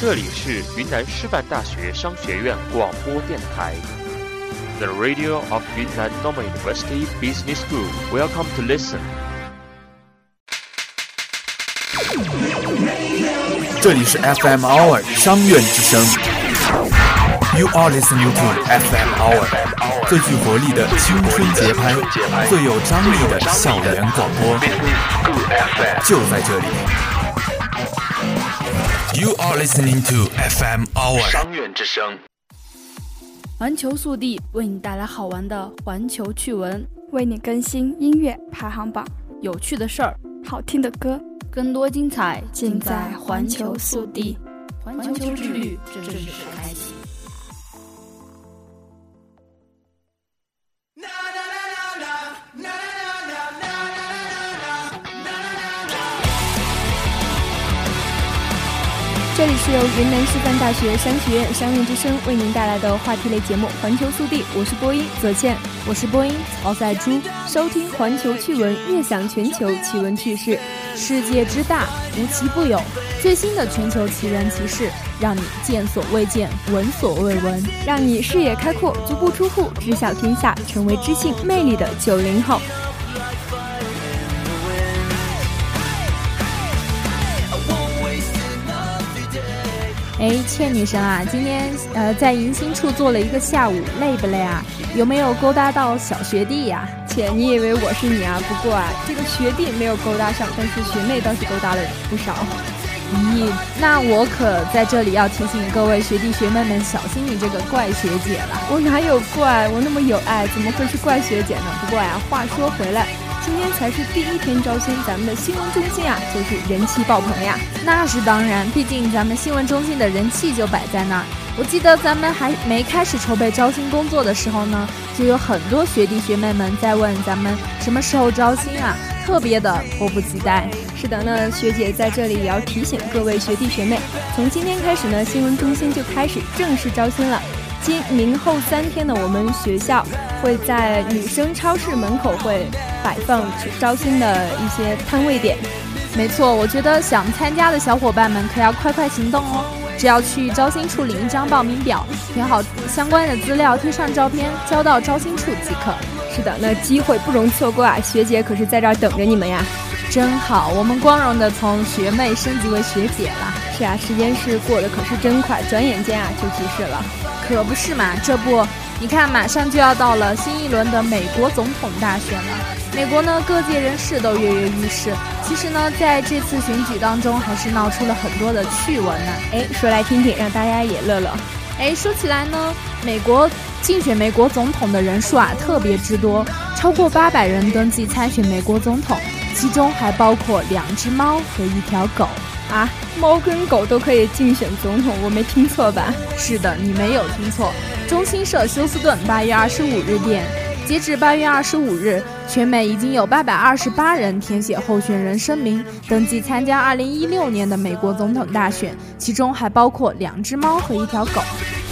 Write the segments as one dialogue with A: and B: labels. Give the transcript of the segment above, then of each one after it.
A: 这里是云南师范大学商学院广播电台，The Radio of Yunnan Normal University Business School. Welcome to listen.
B: 这里是 FM Hour 商院之声。You are listening to FM Hour，最具活力的青春节拍，最有张力的校园广播，就在这里。You are listening to FM Hour.
C: 商院之声。
D: 环球速递为你带来好玩的环球趣闻，
E: 为你更新音乐排行榜，
D: 有趣的事儿，
E: 好听的歌，
D: 更多精彩
E: 尽在环球速递。
D: 环球之旅正式
E: 这里是由云南师范大学商学院商院之声为您带来的话题类节目《环球速递》，我是播音左倩，
D: 我是播音曹赛珠。
E: 收听环球趣闻，悦享全球奇闻趣事。
D: 世界之大，无奇不有。最新的全球奇人奇事，让你见所未见，闻所未闻，
E: 让你视野开阔，足不出户，知晓天下，成为知性魅力的九零后。
D: 哎，倩女神啊，今天呃在迎新处坐了一个下午，累不累啊？有没有勾搭到小学弟呀？
E: 切，你以为我是你啊？不过啊，这个学弟没有勾搭上，但是学妹倒是勾搭了不少。
D: 咦，那我可在这里要提醒各位学弟学妹们小心你这个怪学姐了。
E: 我哪有怪？我那么有爱，怎么会是怪学姐呢？不过呀，话说回来。今天才是第一天招新，咱们的新闻中心啊，就是人气爆棚呀。
D: 那是当然，毕竟咱们新闻中心的人气就摆在那儿。我记得咱们还没开始筹备招新工作的时候呢，就有很多学弟学妹们在问咱们什么时候招新啊，特别的迫不及待。
E: 是的，那学姐在这里也要提醒各位学弟学妹，从今天开始呢，新闻中心就开始正式招新了。今明后三天呢，我们学校会在女生超市门口会摆放招新的一些摊位点。
D: 没错，我觉得想参加的小伙伴们可要快快行动哦！只要去招新处领一张报名表，填好相关的资料，贴上照片，交到招新处即可。
E: 是的，那机会不容错过啊！学姐可是在这儿等着你们呀！
D: 真好，我们光荣的从学妹升级为学姐了。
E: 是啊，时间是过得可是真快，转眼间啊就即逝了。
D: 可不是嘛，这不，你看，马上就要到了新一轮的美国总统大选了。美国呢，各界人士都跃跃欲试。其实呢，在这次选举当中，还是闹出了很多的趣闻呢。
E: 哎，说来听听，让大家也乐乐。
D: 哎，说起来呢，美国竞选美国总统的人数啊，特别之多，超过八百人登记参选美国总统，其中还包括两只猫和一条狗。
E: 啊，猫跟狗都可以竞选总统，我没听错吧？
D: 是的，你没有听错。中新社休斯顿八月二十五日电，截至八月二十五日，全美已经有八百二十八人填写候选人声明，登记参加二零一六年的美国总统大选，其中还包括两只猫和一条狗。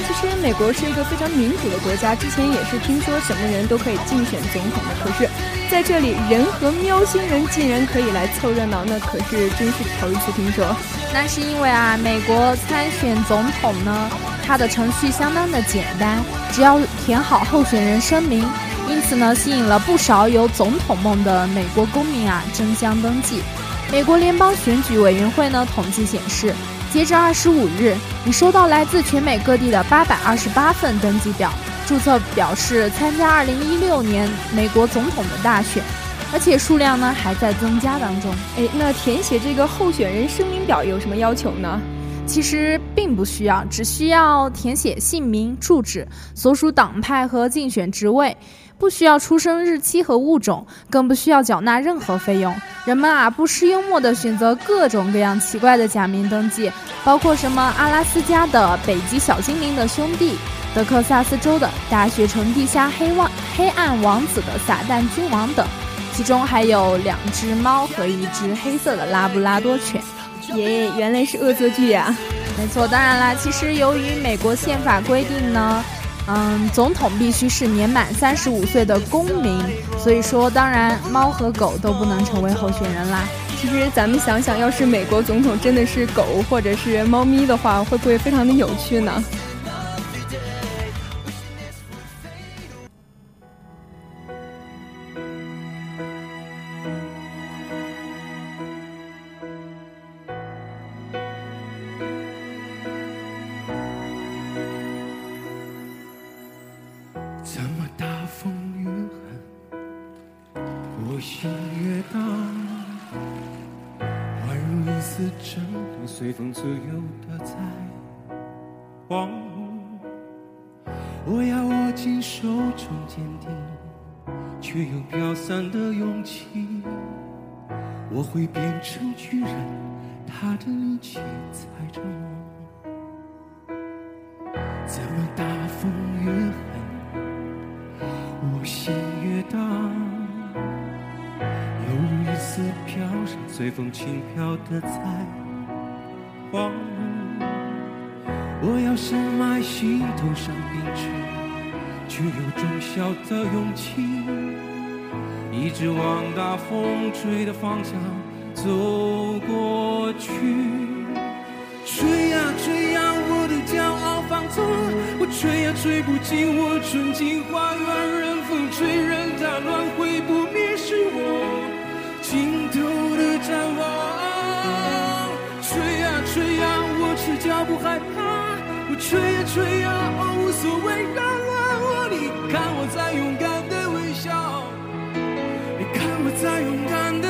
E: 其实美国是一个非常民主的国家，之前也是听说什么人都可以竞选总统的，可是在这里人和喵星人竟然可以来凑热闹，那可是真是头一次听说。
D: 那是因为啊，美国参选总统呢，它的程序相当的简单，只要填好候选人声明，因此呢，吸引了不少有总统梦的美国公民啊争相登记。美国联邦选举委员会呢统计显示。截至二十五日，已收到来自全美各地的八百二十八份登记表，注册表示参加二零一六年美国总统的大选，而且数量呢还在增加当中。
E: 哎，那填写这个候选人声明表有什么要求呢？
D: 其实并不需要，只需要填写姓名、住址、所属党派和竞选职位。不需要出生日期和物种，更不需要缴纳任何费用。人们啊，不失幽默地选择各种各样奇怪的假名登记，包括什么阿拉斯加的北极小精灵的兄弟，德克萨斯州的大学城地下黑王黑暗王子的撒旦君王等，其中还有两只猫和一只黑色的拉布拉多犬。
E: 耶，原来是恶作剧呀！
D: 没错，当然啦，其实由于美国宪法规定呢。嗯，总统必须是年满三十五岁的公民，所以说当然猫和狗都不能成为候选人啦。
E: 其实咱们想想，要是美国总统真的是狗或者是猫咪的话，会不会非常的有趣呢？
C: 生命随风自由的在狂舞我要握紧手中坚定却又飘散的勇气。我会变成巨人踏着力气踩着梦怎么大风越狠我心越荡犹如一丝飘上，随风轻飘的在荒芜。我要深埋心头上冰去，却有种小的勇气，一直往大风吹的方向。走过去，吹呀吹呀，我的骄傲放纵，我吹呀吹不进我纯净花园，任风吹，任它乱，会不的展望。吹呀吹呀，我赤脚不害怕，我吹呀吹呀，无所谓让乱我。你看我在勇敢的微笑，你看我在勇敢的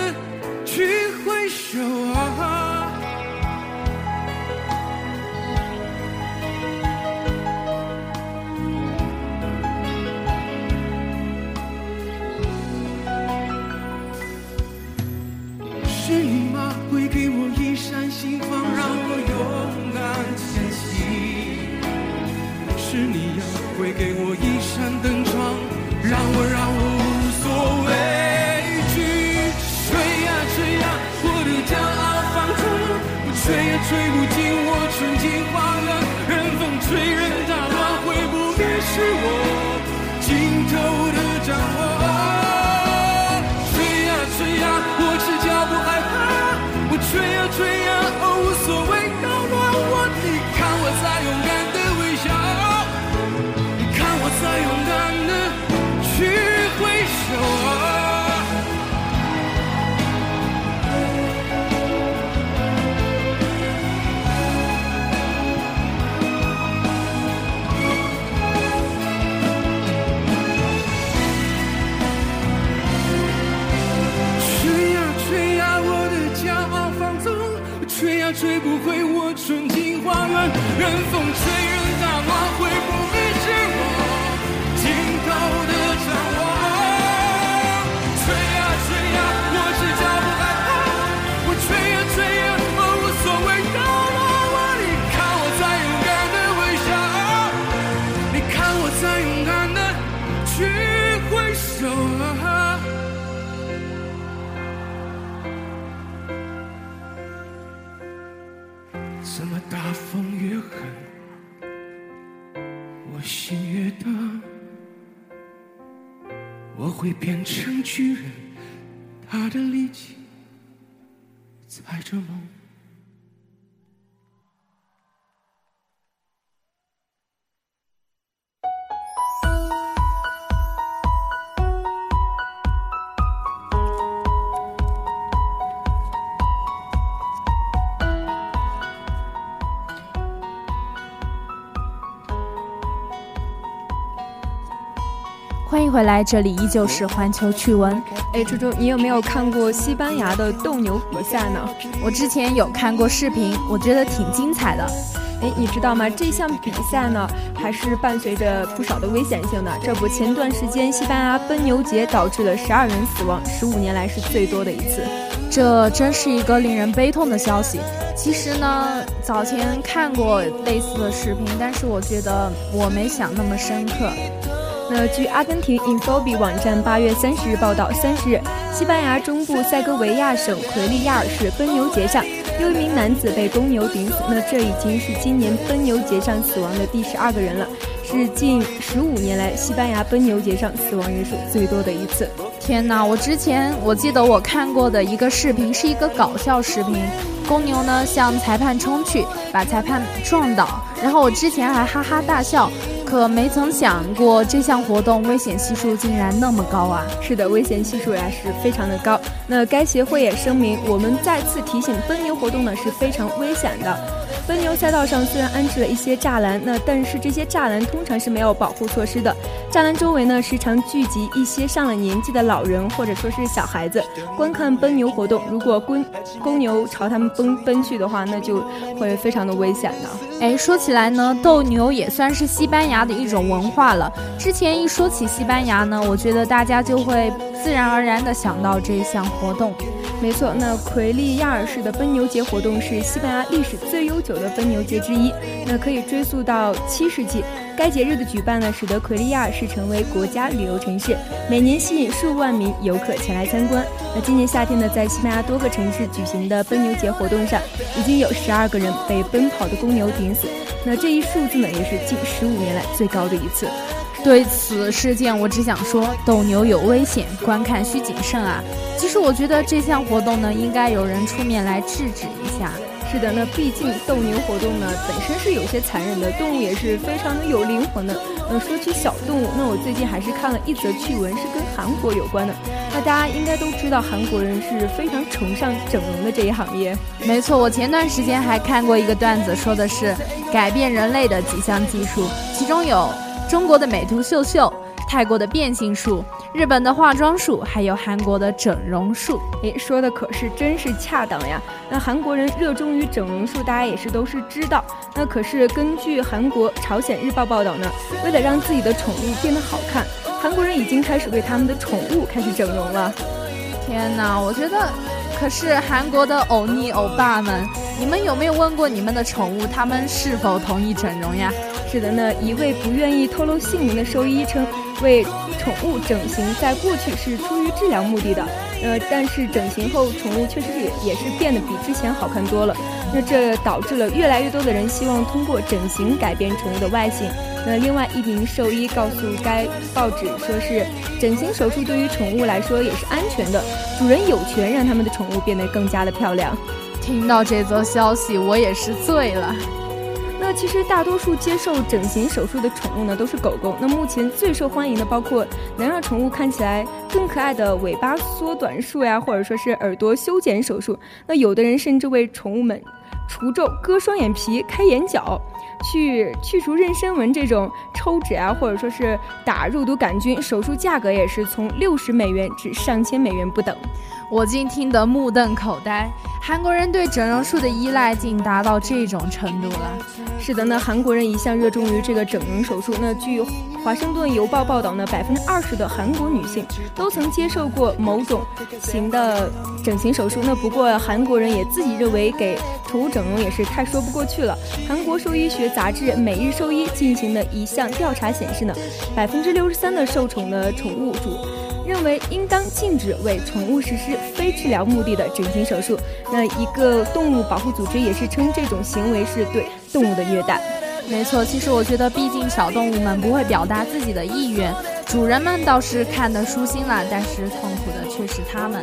C: 任风吹，会变成巨人，他的力气踩着梦。
D: 回来，这里依旧是环球趣闻。
E: 哎，初初，你有没有看过西班牙的斗牛比赛呢？
D: 我之前有看过视频，我觉得挺精彩的。
E: 哎，你知道吗？这项比赛呢，还是伴随着不少的危险性的。这不，前段时间西班牙奔牛节导致了十二人死亡，十五年来是最多的一次。
D: 这真是一个令人悲痛的消息。其实呢，早前看过类似的视频，但是我觉得我没想那么深刻。
E: 那据阿根廷 Infobi 网站八月三十日报道，三十日，西班牙中部塞戈维亚省奎利亚尔市奔牛节上，有一名男子被公牛顶死。那这已经是今年奔牛节上死亡的第十二个人了，是近十五年来西班牙奔牛节上死亡人数最多的一次。
D: 天哪！我之前我记得我看过的一个视频是一个搞笑视频，公牛呢向裁判冲去，把裁判撞倒，然后我之前还哈哈大笑。可没曾想过，这项活动危险系数竟然那么高啊！
E: 是的，危险系数呀是非常的高。那该协会也声明，我们再次提醒，奔牛活动呢是非常危险的。奔牛赛道上虽然安置了一些栅栏，那但是这些栅栏通常是没有保护措施的。栅栏周围呢时常聚集一些上了年纪的老人或者说是小孩子观看奔牛活动。如果公公牛朝他们奔奔去的话，那就会非常的危险的。
D: 哎，说起来呢，斗牛也算是西班牙的一种文化了。之前一说起西班牙呢，我觉得大家就会自然而然的想到这项活动。
E: 没错，那奎利亚尔市的奔牛节活动是西班牙历史最悠久的奔牛节之一，那可以追溯到七世纪。该节日的举办呢，使得奎利亚尔市成为国家旅游城市，每年吸引数万名游客前来参观。那今年夏天呢，在西班牙多个城市举行的奔牛节活动上，已经有十二个人被奔跑的公牛顶死。那这一数字呢，也是近十五年来最高的一次。
D: 对此事件，我只想说，斗牛有危险，观看需谨慎啊。其实我觉得这项活动呢，应该有人出面来制止一下。
E: 是的，那毕竟斗牛活动呢本身是有些残忍的，动物也是非常的有灵魂的。那说起小动物，那我最近还是看了一则趣闻，是跟韩国有关的。那大家应该都知道，韩国人是非常崇尚整容的这一行业。
D: 没错，我前段时间还看过一个段子，说的是改变人类的几项技术，其中有中国的美图秀秀。泰国的变性术，日本的化妆术，还有韩国的整容术，
E: 诶，说的可是真是恰当呀。那韩国人热衷于整容术，大家也是都是知道。那可是根据韩国朝鲜日报报道呢，为了让自己的宠物变得好看，韩国人已经开始为他们的宠物开始整容了。
D: 天哪，我觉得，可是韩国的欧尼欧巴们，你们有没有问过你们的宠物，他们是否同意整容呀？
E: 是的呢，一位不愿意透露姓名的兽医称。为宠物整形，在过去是出于治疗目的的，呃，但是整形后，宠物确实也也是变得比之前好看多了。那这导致了越来越多的人希望通过整形改变宠物的外形。那另外一名兽医告诉该报纸，说是整形手术对于宠物来说也是安全的，主人有权让他们的宠物变得更加的漂亮。
D: 听到这则消息，我也是醉了。
E: 其实大多数接受整形手术的宠物呢，都是狗狗。那目前最受欢迎的包括能让宠物看起来更可爱的尾巴缩短术呀，或者说是耳朵修剪手术。那有的人甚至为宠物们除皱、割双眼皮、开眼角、去去除妊娠纹这种抽脂啊，或者说是打肉毒杆菌手术，价格也是从六十美元至上千美元不等。
D: 我竟听得目瞪口呆，韩国人对整容术的依赖竟达到这种程度了。
E: 是的，那韩国人一向热衷于这个整容手术。那据华盛顿邮报报道呢，百分之二十的韩国女性都曾接受过某种型的整形手术。那不过韩国人也自己认为给宠物整容也是太说不过去了。韩国兽医学杂志《每日兽医》进行的一项调查显示呢，百分之六十三的受宠的宠物主。认为应当禁止为宠物实施非治疗目的的整形手术。那一个动物保护组织也是称这种行为是对动物的虐待。
D: 没错，其实我觉得，毕竟小动物们不会表达自己的意愿，主人们倒是看得舒心了，但是痛苦的却是它们。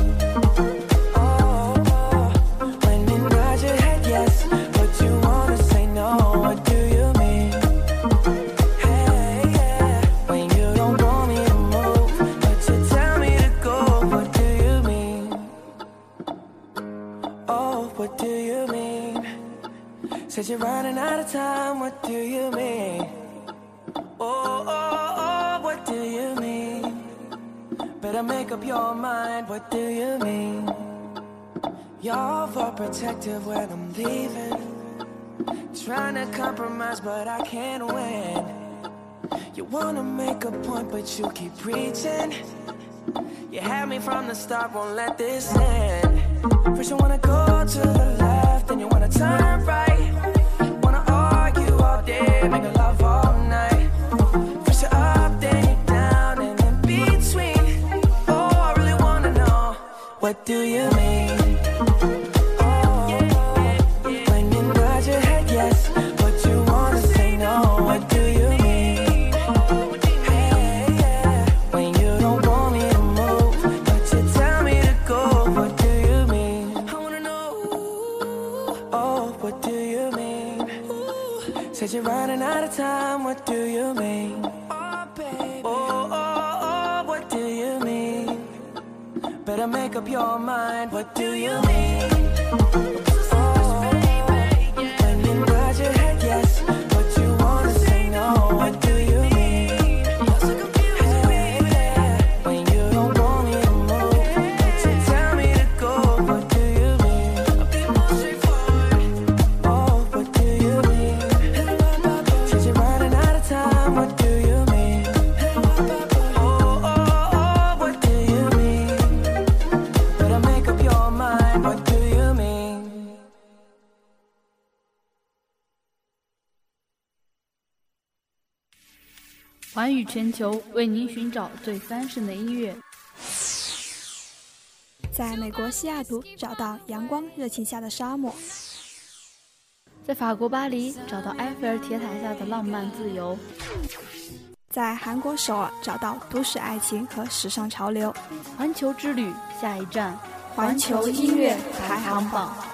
F: You're running out of time, what do you mean? Oh, oh, oh, what do you mean? Better make up your mind, what do you mean? You're overprotective when I'm leaving. Trying to compromise, but I can't win. You wanna make a point, but you keep preaching. You had me from the start, won't let this end. First, you wanna go to the left, then you wanna turn right. Love all night. Up, then you're down, and in between. Oh, I really wanna know what do you mean? Up your mind. What do you mean?
G: 环宇全球为您寻找最翻盛的音乐。
H: 在美国西雅图找到阳光热情下的沙漠，
G: 在法国巴黎找到埃菲尔铁塔下的浪漫自由，
H: 在韩国首尔找到都市爱情和时尚潮流。
G: 环球之旅下一站，
H: 环球音乐排行榜。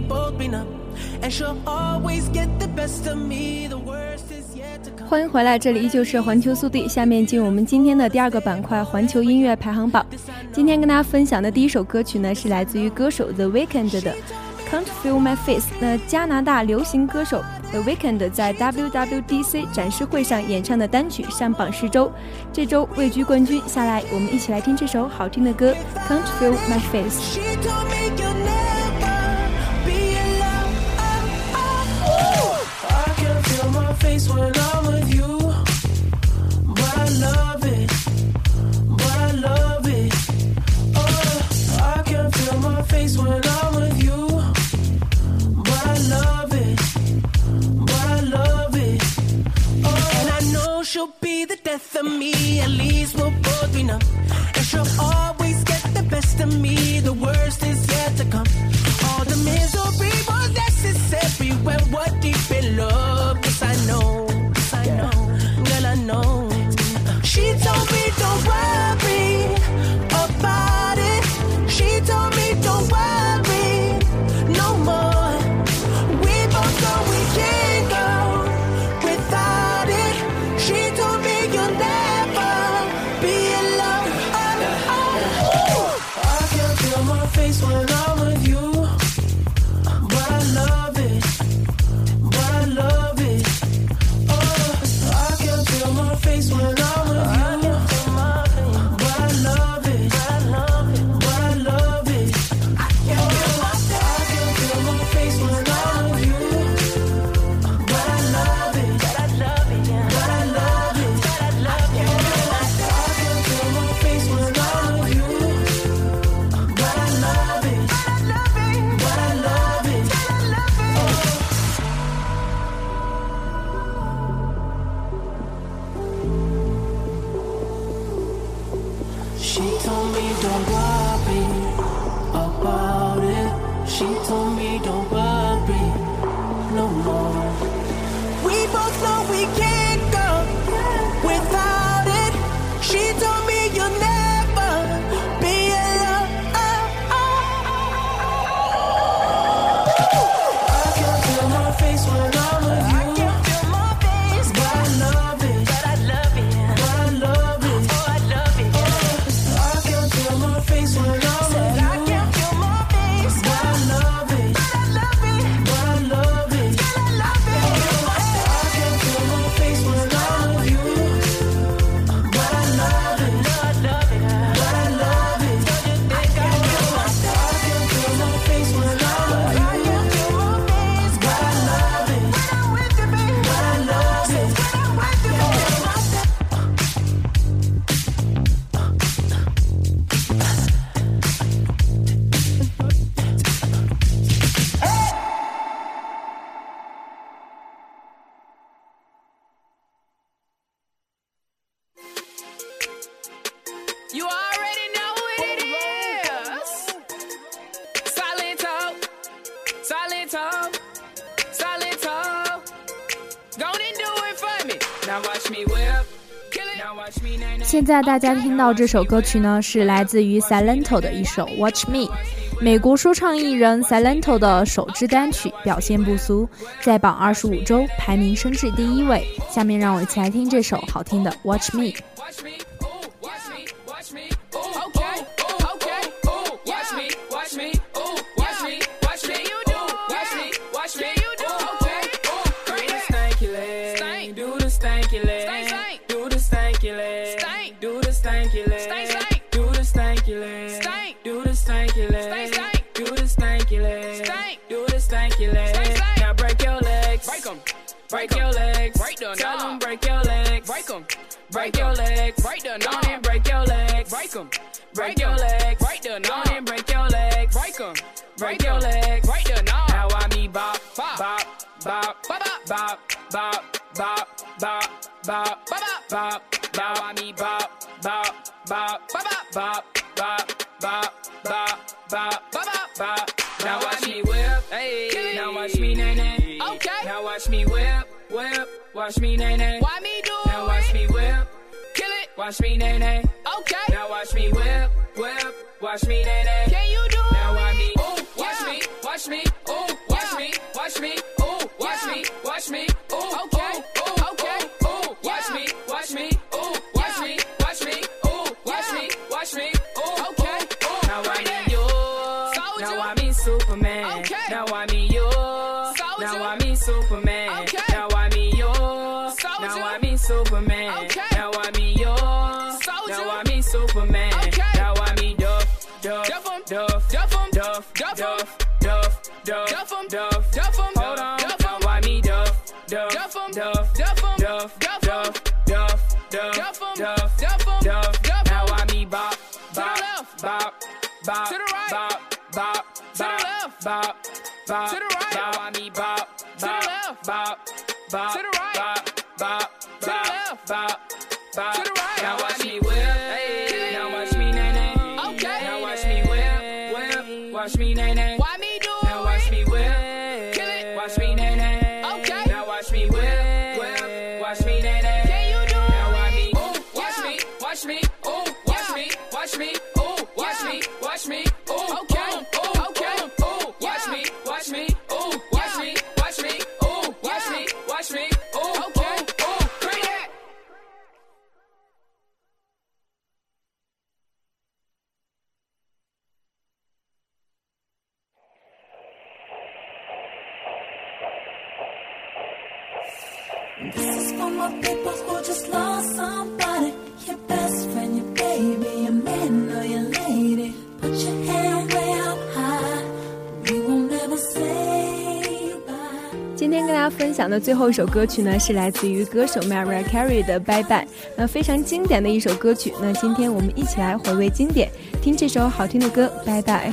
F: Least we'll both be numb. And she'll always get the best of me, the worst is yet to come.
H: 欢迎回来，这里依旧是环球速递。下面进入我们今天的第二个板块——环球音乐排行榜。今天跟大家分享的第一首歌曲呢，是来自于歌手 The Weeknd 的《Can't Feel My Face》。那加拿大流行歌手 The Weeknd 在 WWDC 展示会上演唱的单曲上榜十周，这周位居冠军。下来，我们一起来听这首好听的歌《Can't Feel My Face》。
D: 现在大家听到这首歌曲呢，是来自于 Silento 的一首《Watch Me》，美国说唱艺人 Silento 的首支单曲，表现不俗，在榜二十五周排名升至第一位。下面让我一起来听这首好听的《Watch Me》。
I: Break your legs, break them. Down and break your legs, break them. Break your legs, break them. Down and break your legs, break them. Break your legs, break them. Now I me bop, bop, bop, bop, bop, bop, bop, bop, bop, bop, bop, bop. Now I me bop, bop, bop, bop, bop, bop, bop, bop, bop, bop, bop. Now watch me whip, hey. Now watch me nay nay. Okay. Now watch me whip, whip. Watch me nay nay. Why me do Now watch me whip. It. Watch me nay nay. Okay. Now watch me whip, whip. Watch me nay nay. Can you do Now watch me. Ooh, watch me, watch me. Ooh, watch me, watch me. Ooh, watch me, watch me. Bop, Bop, to the right, Bop, Bop, to the left, Bop, Bop, to the right. Now I Bop, Bop, to the left, Bop, Bop, to the right, Bop, Bop, to the left, Bop, Bop. To the right. Now watch me whip, hey. Now watch me nay nay. Okay. Now watch me whip, whip. Watch me nay nay.
E: 后一首歌曲呢，是来自于歌手 Mariah Carey 的《Bye Bye》，那非常经典的一首歌曲。那今天我们一起来回味经典，听这首好听的歌《Bye Bye》。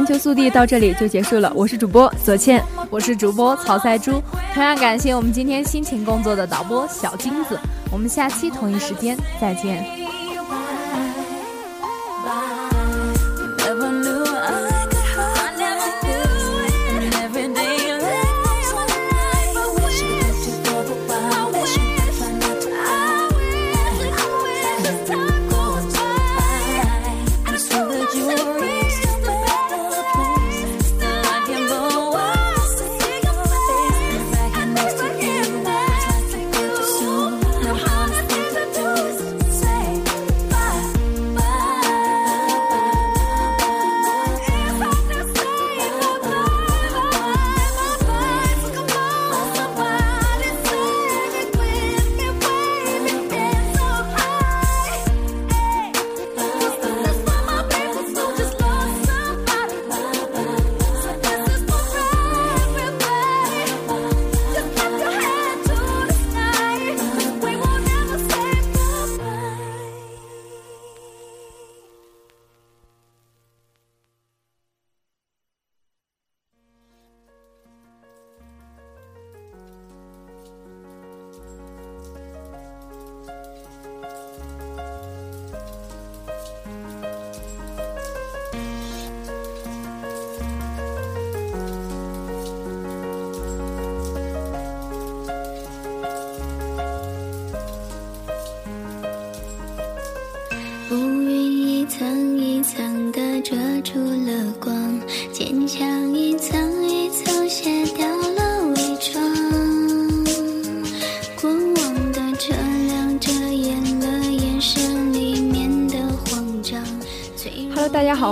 E: 环球速递到这里就结束了。我是主播左倩，
J: 我是主播曹赛珠。同样感谢我们今天辛勤工作的导播小金子。我们下期同一时间再见。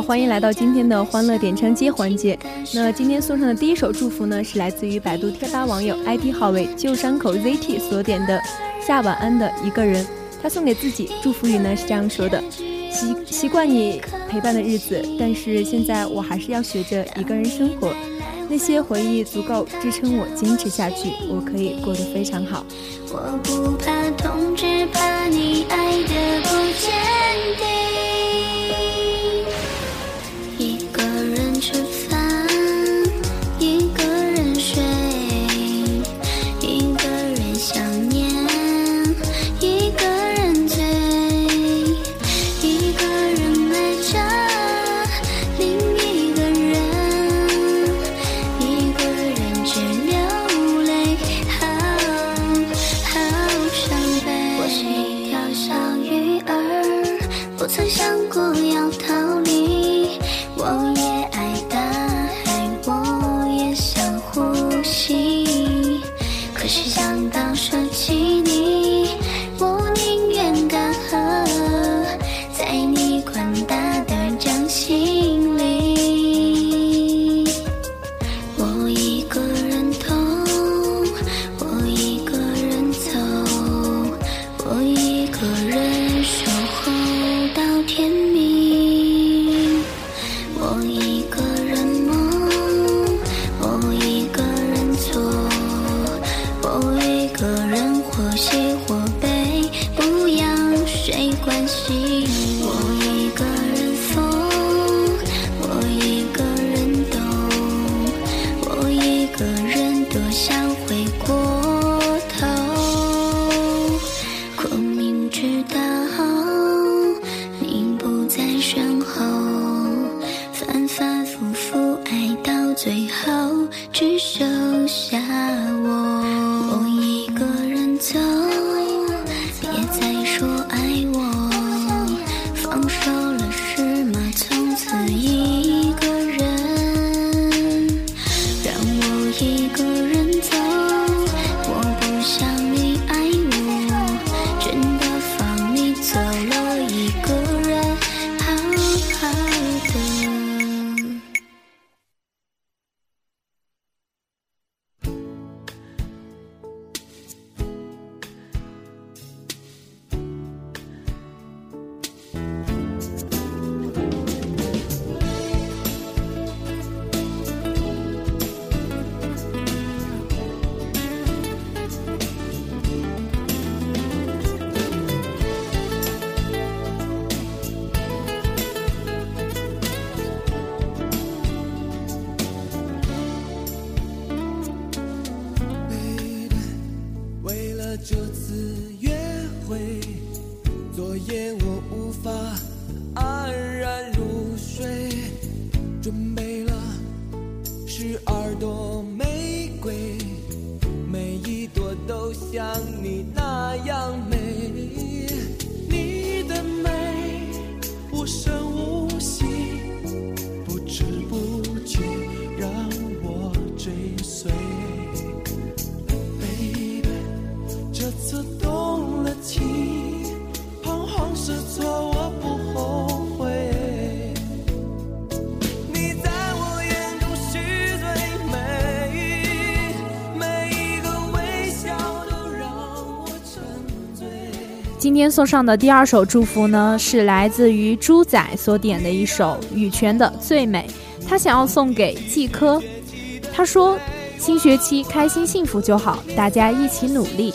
E: 欢迎来到今天的欢乐点唱机环节。那今天送上的第一首祝福呢是来自于百度贴吧网友 id 号为旧伤口 zt 所点的下晚安的一个人。他送给自己祝福语呢是这样说的。习习惯你陪伴的日子但是现在我还是要学着一个人生活。那些回忆足够支撑我坚持下去我可以过得非常好。
K: 我不怕痛只怕你爱的不坚
C: 无声
D: 今天送上的第二首祝福呢，是来自于猪仔所点的一首羽泉的《最美》，他想要送给季科。他说：“新学期开心幸福就好，大家一起努力。”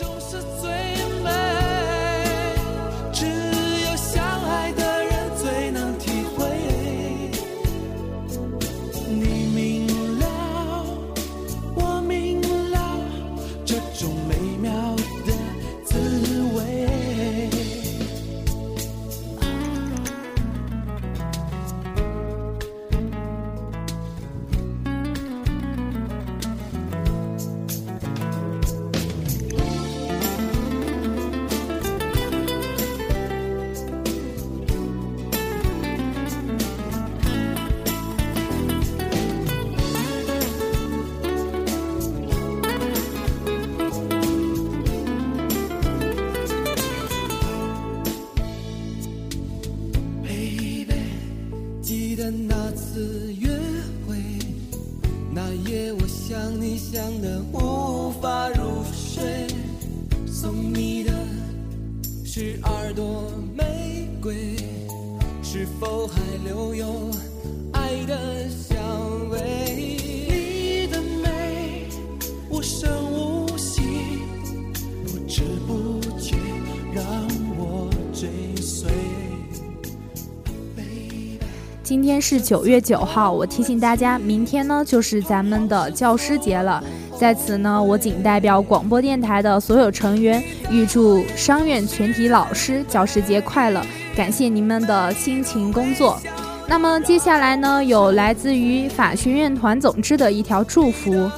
C: 是
D: 九月九号，我提醒大家，明天呢就是咱们的教师节了。在此呢，我仅代表广播电台的所有成员，预祝商院全体老师教师节快乐，感谢你们的辛勤工作。那么接下来呢，有来自于法学院团总支的一条祝福：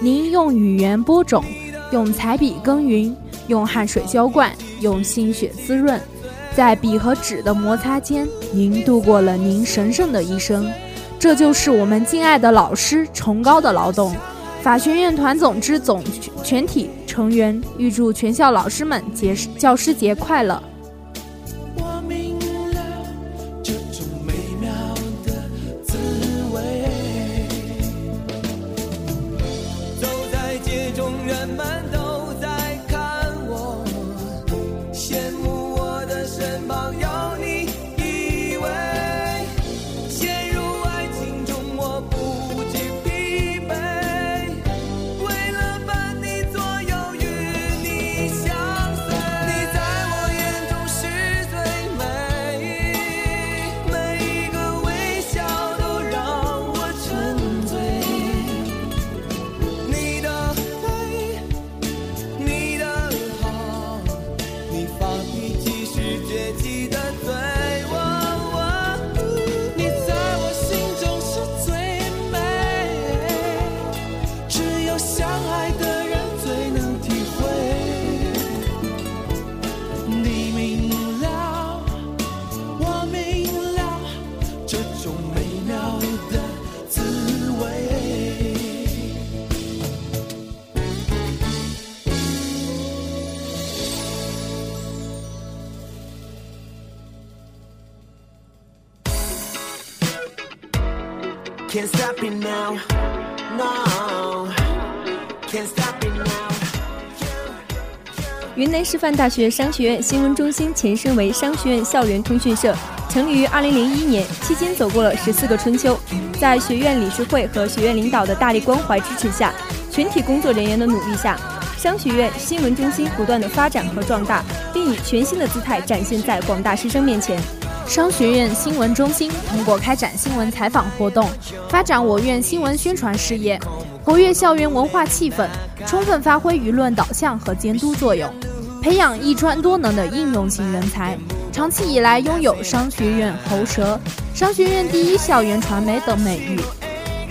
D: 您用语言播种，用彩笔耕耘，用汗水浇灌，用心血滋润。在笔和纸的摩擦间，您度过了您神圣的一生。这就是我们敬爱的老师崇高的劳动。法学院团总支总全体成员预祝全校老师们节教师节快乐。
H: Can't stop it now. No. Can't stop it now.
E: 云南师范大学商学院新闻中心前身为商学院校园通讯社，成立于2001年，期间走过了十四个春秋。在学院理事会和学院领导的大力关怀支持下，全体工作人员的努力下，商学院新闻中心不断的发展和壮大，并以全新的姿态展现在广大师生面前。
D: 商学院新闻中心通过开展新闻采访活动，发展我院新闻宣传事业，活跃校园文化气氛，充分发挥舆论导向和监督作用，培养一专多能的应用型人才，长期以来拥有商学院喉舌、商学院第一校园传媒等美誉。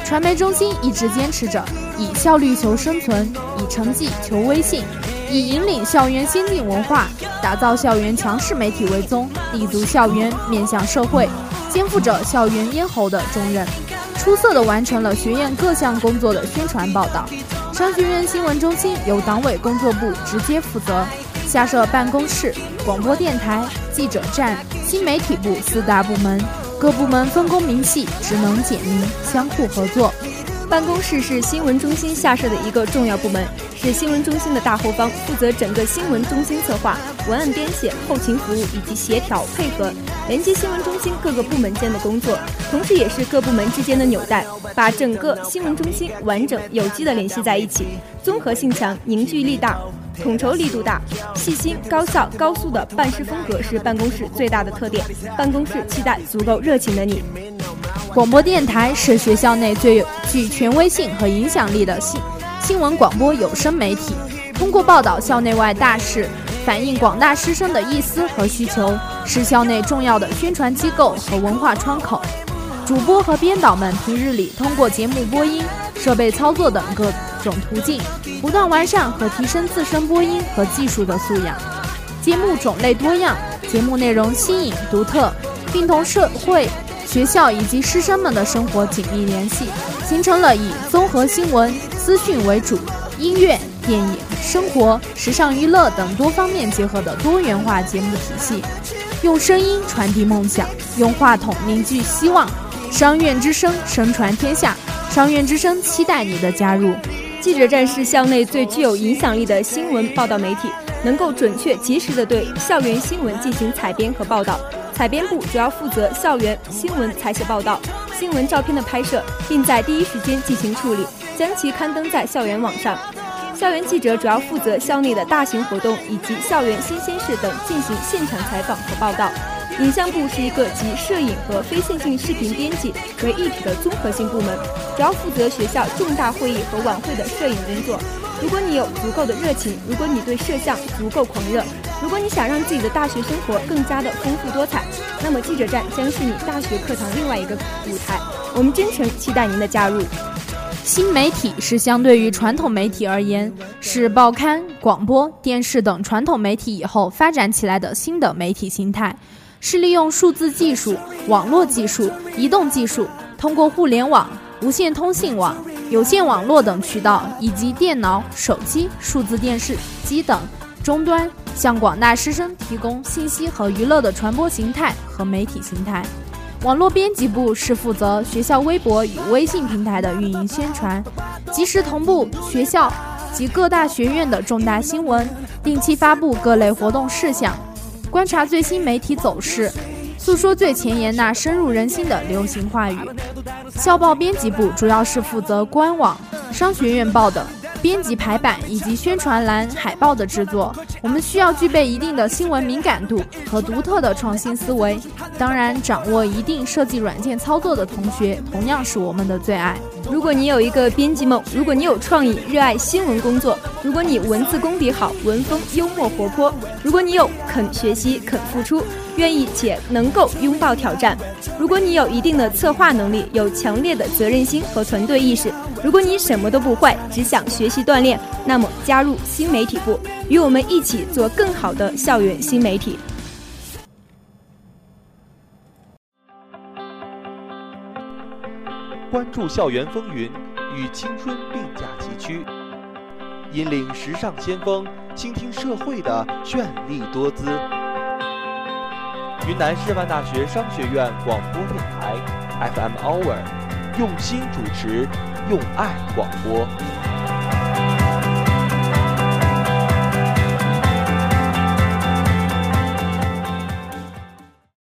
D: 传媒中心一直坚持着以效率求生存，以成绩求威信，以引领校园先进文化、打造校园强势媒体为宗，立足校园，面向社会，肩负着校园咽喉的重任，出色地完成了学院各项工作的宣传报道。商学院新闻中心由党委工作部直接负责，下设办公室、广播电台、记者站、新媒体部四大部门。各部门分工明细，职能简明，相互合作。
E: 办公室是新闻中心下设的一个重要部门，是新闻中心的大后方，负责整个新闻中心策划、文案编写、后勤服务以及协调配合，连接新闻中心各个部门间的工作，同时也是各部门之间的纽带，把整个新闻中心完整有机的联系在一起，综合性强，凝聚力大。统筹力度大、细心、高效、高速的办事风格是办公室最大的特点。办公室期待足够热情的你。
D: 广播电台是学校内最有具权威性和影响力的新新闻广播有声媒体，通过报道校内外大事，反映广大师生的意思和需求，是校内重要的宣传机构和文化窗口。主播和编导们平日里通过节目播音、设备操作等各种途径，不断完善和提升自身播音和技术的素养。节目种类多样，节目内容新颖独特，并同社会、学校以及师生们的生活紧密联系，形成了以综合新闻资讯为主，音乐、电影、生活、时尚娱乐等多方面结合的多元化节目体系。用声音传递梦想，用话筒凝聚希望。商院之声声传天下，商院之声期待你的加入。
E: 记者站是校内最具有影响力的新闻报道媒体，能够准确及时地对校园新闻进行采编和报道。采编部主要负责校园新闻采写报道、新闻照片的拍摄，并在第一时间进行处理，将其刊登在校园网上。校园记者主要负责校内的大型活动以及校园新鲜事等进行现场采访和报道。影像部是一个集摄影和非线性视频编辑为一体的综合性部门，主要负责学校重大会议和晚会的摄影工作。如果你有足够的热情，如果你对摄像足够狂热，如果你想让自己的大学生活更加的丰富多彩，那么记者站将是你大学课堂另外一个舞台。我们真诚期待您的加入。
D: 新媒体是相对于传统媒体而言，是报刊、广播电视等传统媒体以后发展起来的新的媒体形态。是利用数字技术、网络技术、移动技术，通过互联网、无线通信网、有线网络等渠道，以及电脑、手机、数字电视机等终端，向广大师生提供信息和娱乐的传播形态和媒体形态。网络编辑部是负责学校微博与微信平台的运营宣传，及时同步学校及各大学院的重大新闻，定期发布各类活动事项。观察最新媒体走势，诉说最前沿那深入人心的流行话语。校报编辑部主要是负责官网、商学院报的编辑排版以及宣传栏、海报的制作。我们需要具备一定的新闻敏感度和独特的创新思维。当然，掌握一定设计软件操作的同学同样是我们的最爱。
E: 如果你有一个编辑梦，如果你有创意，热爱新闻工作，如果你文字功底好，文风幽默活泼，如果你有肯学习、肯付出，愿意且能够拥抱挑战，如果你有一定的策划能力，有强烈的责任心和团队意识，如果你什么都不会，只想学习锻炼，那么加入新媒体部，与我们一起做更好的校园新媒体。
L: 关注校园风云，与青春并驾齐驱，引领时尚先锋，倾听社会的绚丽多姿。云南师范大学商学院广播电台 FM Hour，用心主持，用爱广播。